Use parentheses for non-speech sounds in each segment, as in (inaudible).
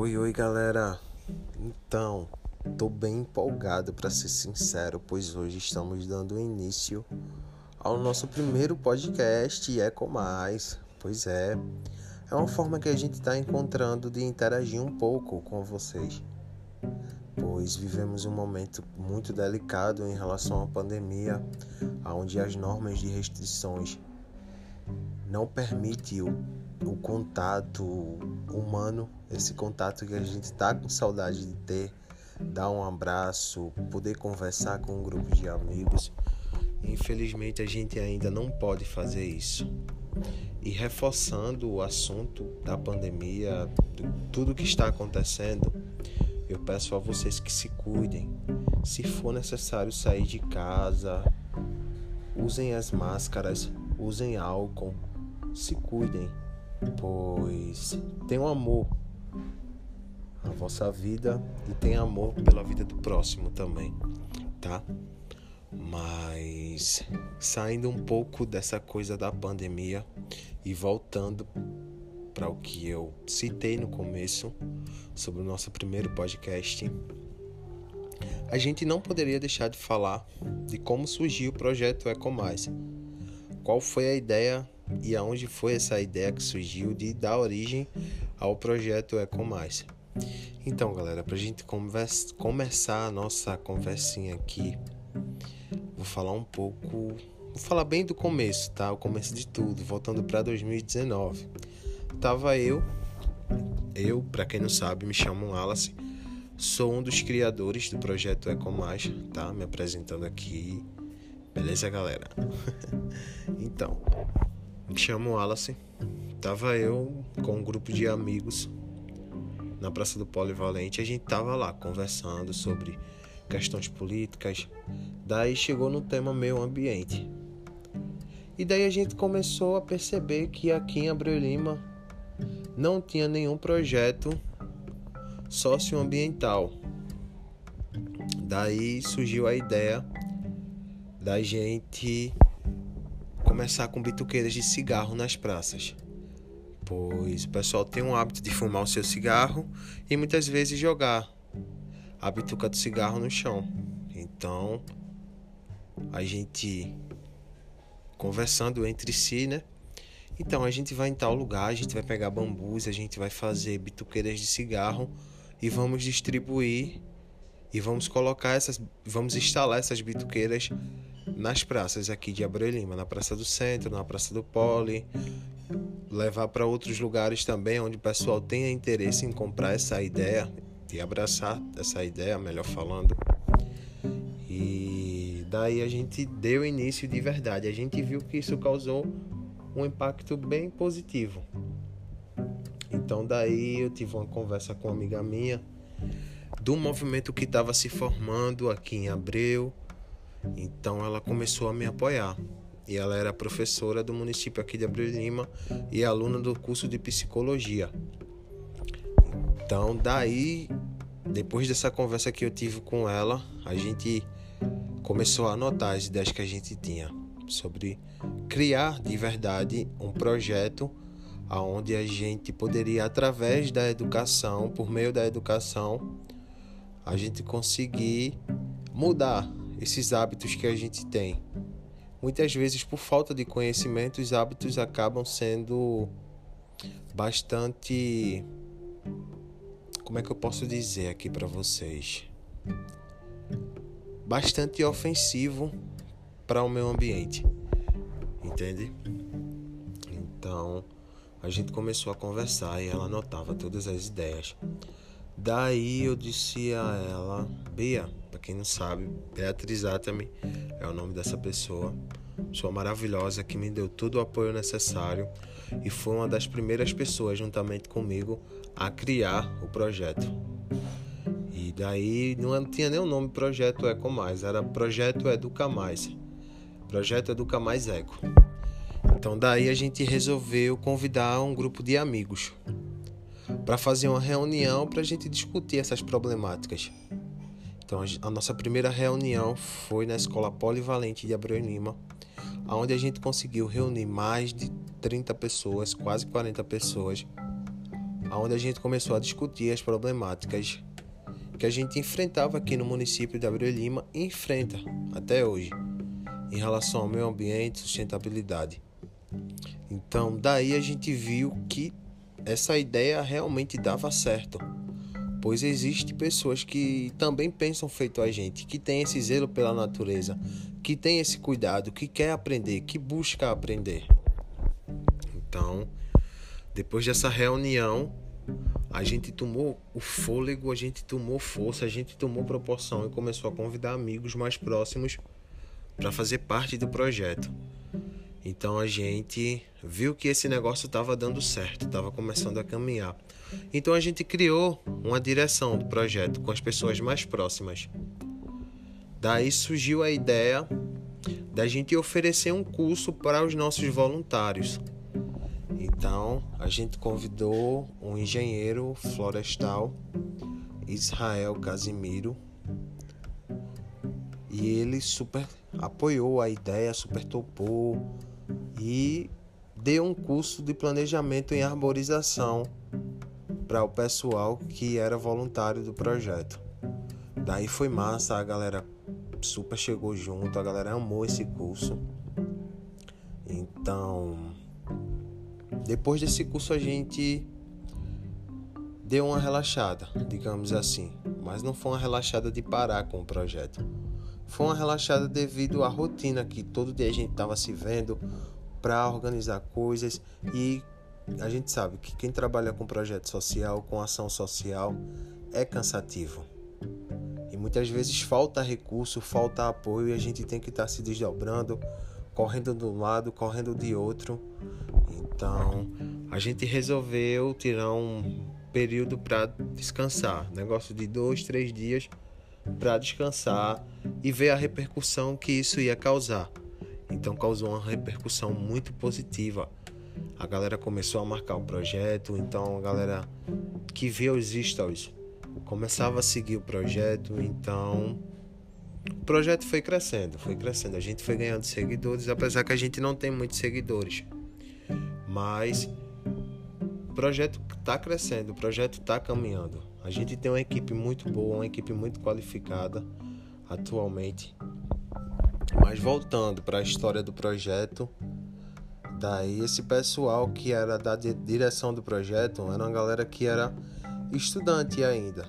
Oi, oi, galera. Então, tô bem empolgado para ser sincero, pois hoje estamos dando início ao nosso primeiro podcast Eco Mais. Pois é, é uma forma que a gente está encontrando de interagir um pouco com vocês, pois vivemos um momento muito delicado em relação à pandemia, onde as normas de restrições não permitem o, o contato humano, esse contato que a gente está com saudade de ter, dar um abraço, poder conversar com um grupo de amigos. Infelizmente a gente ainda não pode fazer isso. E reforçando o assunto da pandemia, tudo que está acontecendo, eu peço a vocês que se cuidem. Se for necessário sair de casa, usem as máscaras, usem álcool, se cuidem, pois tenham amor a vossa vida e tenham amor pela vida do próximo também, tá? Mas saindo um pouco dessa coisa da pandemia e voltando para o que eu citei no começo sobre o nosso primeiro podcast, a gente não poderia deixar de falar de como surgiu o projeto Ecomais. Qual foi a ideia e aonde foi essa ideia que surgiu de dar origem ao projeto Ecomais. Então, galera, para a gente conversa, começar a nossa conversinha aqui, vou falar um pouco, vou falar bem do começo, tá? O começo de tudo, voltando para 2019. Tava eu, eu, para quem não sabe, me chamo Wallace, sou um dos criadores do projeto Ecomais, tá? Me apresentando aqui. Beleza, galera? (laughs) então, me chamo Wallace. Tava eu com um grupo de amigos na Praça do Polivalente. A gente tava lá conversando sobre questões políticas. Daí chegou no tema meio ambiente. E daí a gente começou a perceber que aqui em Abreu Lima não tinha nenhum projeto socioambiental. Daí surgiu a ideia da gente começar com bituqueiras de cigarro nas praças. Pois o pessoal tem um hábito de fumar o seu cigarro e muitas vezes jogar a bituca do cigarro no chão. Então, a gente conversando entre si, né? Então, a gente vai em tal lugar, a gente vai pegar bambus, a gente vai fazer bituqueiras de cigarro e vamos distribuir e vamos colocar essas, vamos instalar essas bituqueiras nas praças aqui de Abreu Lima, na Praça do Centro, na Praça do Poli, levar para outros lugares também onde o pessoal tenha interesse em comprar essa ideia e abraçar essa ideia, melhor falando. E daí a gente deu início de verdade. A gente viu que isso causou um impacto bem positivo. Então daí eu tive uma conversa com uma amiga minha do movimento que estava se formando aqui em Abreu então ela começou a me apoiar. E ela era professora do município aqui de Abreu Lima e aluna do curso de psicologia. Então, daí, depois dessa conversa que eu tive com ela, a gente começou a anotar as ideias que a gente tinha sobre criar de verdade um projeto aonde a gente poderia através da educação, por meio da educação, a gente conseguir mudar esses hábitos que a gente tem. Muitas vezes, por falta de conhecimento, os hábitos acabam sendo bastante. Como é que eu posso dizer aqui para vocês? Bastante ofensivo para o meio ambiente, entende? Então a gente começou a conversar e ela anotava todas as ideias. Daí eu disse a ela, Bia, quem não sabe, Beatriz Atami é o nome dessa pessoa. Pessoa maravilhosa que me deu todo o apoio necessário e foi uma das primeiras pessoas, juntamente comigo, a criar o projeto. E daí não tinha nem o nome Projeto Eco Mais, era Projeto Educa Mais. Projeto Educa Mais Eco. Então daí a gente resolveu convidar um grupo de amigos para fazer uma reunião para a gente discutir essas problemáticas. Então, a nossa primeira reunião foi na Escola Polivalente de Abreu Lima, onde a gente conseguiu reunir mais de 30 pessoas, quase 40 pessoas, onde a gente começou a discutir as problemáticas que a gente enfrentava aqui no município de Abreu Lima e enfrenta até hoje em relação ao meio ambiente e sustentabilidade. Então, daí a gente viu que essa ideia realmente dava certo, pois existe pessoas que também pensam feito a gente, que tem esse zelo pela natureza, que tem esse cuidado, que quer aprender, que busca aprender. Então, depois dessa reunião, a gente tomou o fôlego, a gente tomou força, a gente tomou proporção e começou a convidar amigos mais próximos para fazer parte do projeto. Então a gente viu que esse negócio estava dando certo, estava começando a caminhar. Então a gente criou uma direção do projeto com as pessoas mais próximas. Daí surgiu a ideia da gente oferecer um curso para os nossos voluntários. Então, a gente convidou um engenheiro florestal, Israel Casimiro, e ele super apoiou a ideia, super topou e deu um curso de planejamento em arborização para o pessoal que era voluntário do projeto. Daí foi massa, a galera super chegou junto, a galera amou esse curso. Então, depois desse curso a gente deu uma relaxada, digamos assim, mas não foi uma relaxada de parar com o projeto. Foi uma relaxada devido à rotina que todo dia a gente estava se vendo para organizar coisas e a gente sabe que quem trabalha com projeto social, com ação social, é cansativo. E muitas vezes falta recurso, falta apoio e a gente tem que estar tá se desdobrando, correndo de um lado, correndo de outro então, a gente resolveu tirar um período para descansar, negócio de dois, três dias para descansar e ver a repercussão que isso ia causar. Então, causou uma repercussão muito positiva. A galera começou a marcar o projeto, então a galera que via os stories começava a seguir o projeto, então o projeto foi crescendo, foi crescendo. A gente foi ganhando seguidores, apesar que a gente não tem muitos seguidores. Mas o projeto está crescendo, o projeto está caminhando. A gente tem uma equipe muito boa, uma equipe muito qualificada atualmente. Mas voltando para a história do projeto, daí esse pessoal que era da direção do projeto era uma galera que era estudante ainda.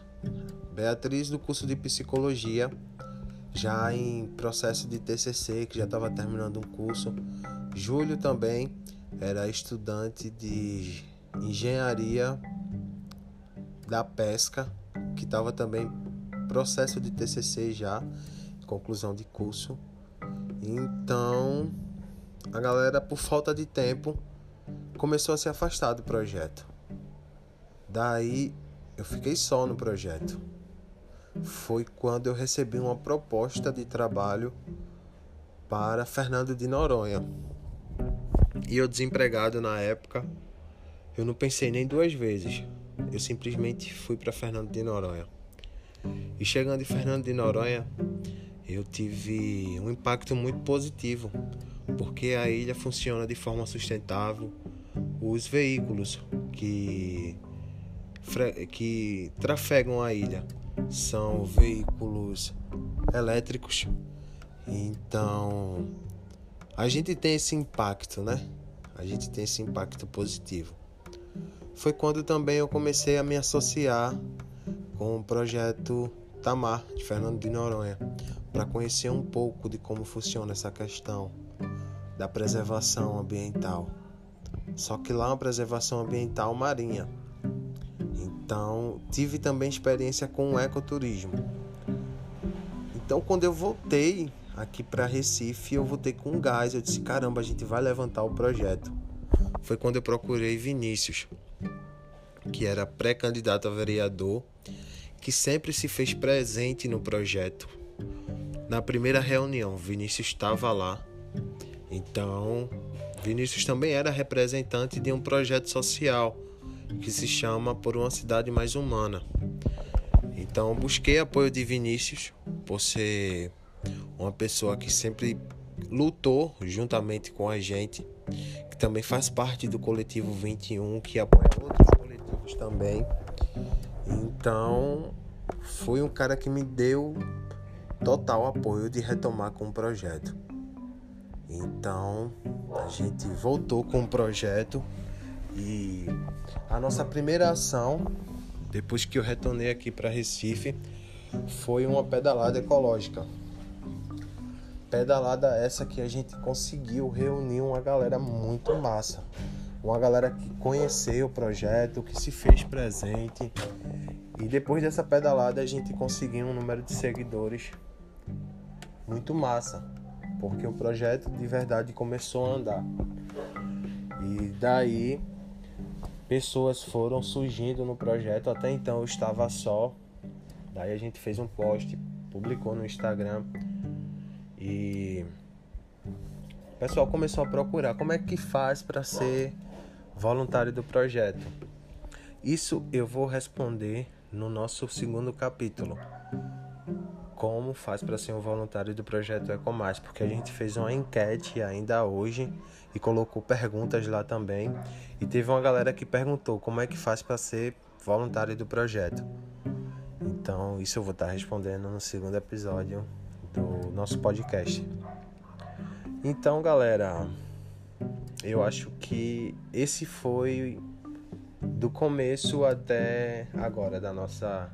Beatriz do curso de psicologia, já em processo de TCC, que já estava terminando um curso. Júlio também era estudante de engenharia da pesca, que estava também processo de TCC já, conclusão de curso. Então, a galera por falta de tempo começou a se afastar do projeto. Daí eu fiquei só no projeto. Foi quando eu recebi uma proposta de trabalho para Fernando de Noronha. E eu desempregado na época, eu não pensei nem duas vezes. Eu simplesmente fui para Fernando de Noronha. E chegando em Fernando de Noronha, eu tive um impacto muito positivo, porque a ilha funciona de forma sustentável. Os veículos que que trafegam a ilha são veículos elétricos. Então, a gente tem esse impacto, né? A gente tem esse impacto positivo. Foi quando também eu comecei a me associar com o projeto Tamar, de Fernando de Noronha, para conhecer um pouco de como funciona essa questão da preservação ambiental. Só que lá é uma preservação ambiental marinha. Então, tive também experiência com o ecoturismo. Então, quando eu voltei aqui para Recife, eu voltei com gás. Eu disse: caramba, a gente vai levantar o projeto. Foi quando eu procurei Vinícius, que era pré-candidato a vereador, que sempre se fez presente no projeto. Na primeira reunião, Vinícius estava lá. Então, Vinícius também era representante de um projeto social que se chama Por uma Cidade Mais Humana. Então, busquei apoio de Vinícius por ser uma pessoa que sempre lutou juntamente com a gente, que também faz parte do coletivo 21, que apoia outros coletivos também. Então, foi um cara que me deu total apoio de retomar com o projeto. Então, a gente voltou com o projeto e a nossa primeira ação, depois que eu retornei aqui para Recife, foi uma pedalada ecológica. Pedalada essa que a gente conseguiu reunir uma galera muito massa. Uma galera que conheceu o projeto, que se fez presente. E depois dessa pedalada a gente conseguiu um número de seguidores muito massa, porque o projeto de verdade começou a andar. E daí pessoas foram surgindo no projeto. Até então eu estava só. Daí a gente fez um post, publicou no Instagram e o pessoal começou a procurar como é que faz para ser voluntário do projeto. Isso eu vou responder no nosso segundo capítulo. Como faz para ser um voluntário do projeto Ecomais? Porque a gente fez uma enquete ainda hoje e colocou perguntas lá também. E teve uma galera que perguntou como é que faz para ser voluntário do projeto. Então, isso eu vou estar respondendo no segundo episódio do nosso podcast. Então, galera, eu acho que esse foi do começo até agora da nossa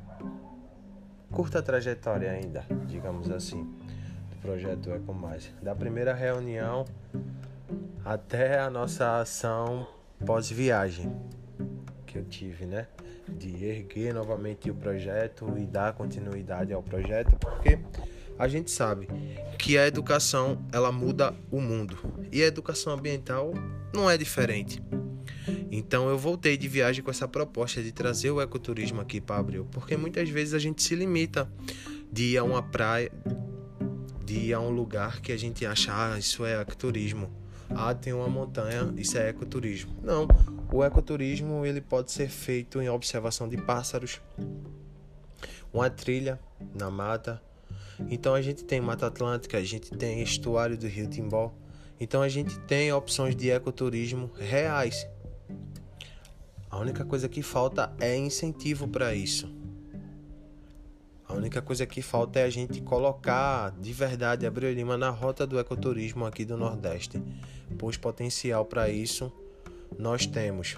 curta trajetória ainda, digamos assim, do projeto Eco Mais. Da primeira reunião até a nossa ação pós-viagem que eu tive, né? De erguer novamente o projeto e dar continuidade ao projeto, porque a gente sabe que a educação ela muda o mundo e a educação ambiental não é diferente. Então eu voltei de viagem com essa proposta de trazer o ecoturismo aqui para Abril, porque muitas vezes a gente se limita de ir a uma praia, de ir a um lugar que a gente acha, ah, isso é ecoturismo. Ah, tem uma montanha, isso é ecoturismo. Não, o ecoturismo ele pode ser feito em observação de pássaros, uma trilha na mata. Então a gente tem Mata Atlântica, a gente tem estuário do Rio Timbó. Então a gente tem opções de ecoturismo reais a única coisa que falta é incentivo para isso. A única coisa que falta é a gente colocar de verdade Abreu Lima na rota do ecoturismo aqui do Nordeste, pois potencial para isso nós temos.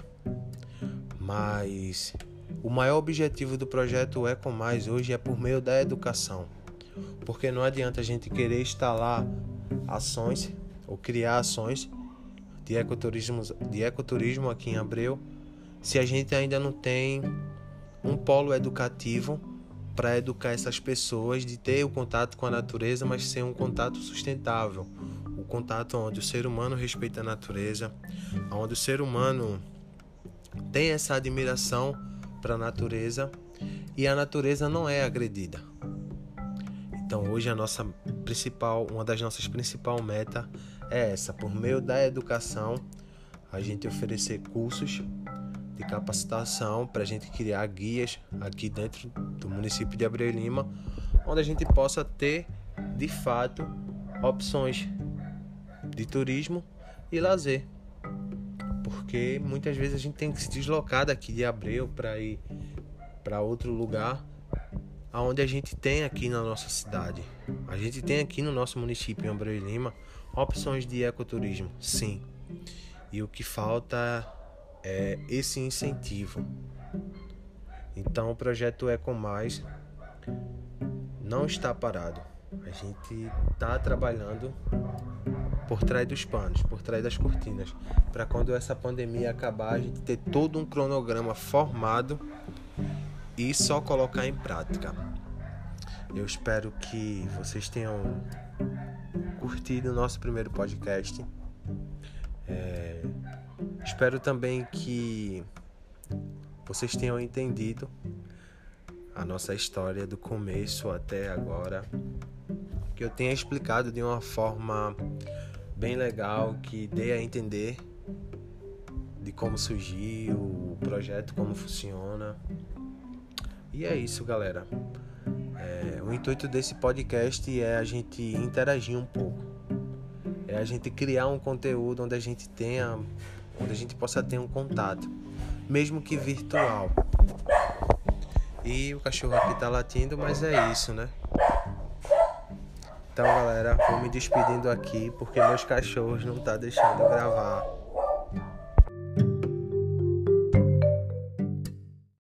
Mas o maior objetivo do projeto Eco Mais hoje é por meio da educação. Porque não adianta a gente querer instalar ações ou criar ações de ecoturismo, de ecoturismo aqui em Abreu se a gente ainda não tem um polo educativo para educar essas pessoas de ter o contato com a natureza, mas ser um contato sustentável, o contato onde o ser humano respeita a natureza, onde o ser humano tem essa admiração para a natureza e a natureza não é agredida. Então hoje a nossa principal, uma das nossas principal metas é essa, por meio da educação, a gente oferecer cursos de capacitação para a gente criar guias aqui dentro do município de Abreu Lima, onde a gente possa ter de fato opções de turismo e lazer. Porque muitas vezes a gente tem que se deslocar daqui de Abreu para ir para outro lugar aonde a gente tem aqui na nossa cidade. A gente tem aqui no nosso município em Abreu Lima opções de ecoturismo, sim. E o que falta é esse incentivo. Então o projeto Eco Mais não está parado. A gente está trabalhando por trás dos panos, por trás das cortinas, para quando essa pandemia acabar, a gente ter todo um cronograma formado e só colocar em prática. Eu espero que vocês tenham curtido o nosso primeiro podcast. É, Espero também que vocês tenham entendido a nossa história do começo até agora, que eu tenha explicado de uma forma bem legal, que dê a entender de como surgiu o projeto, como funciona. E é isso, galera. É, o intuito desse podcast é a gente interagir um pouco, é a gente criar um conteúdo onde a gente tenha onde a gente possa ter um contato. mesmo que virtual. E o cachorro aqui tá latindo, mas é isso, né? Então, galera, vou me despedindo aqui porque meus cachorros não tá deixando eu gravar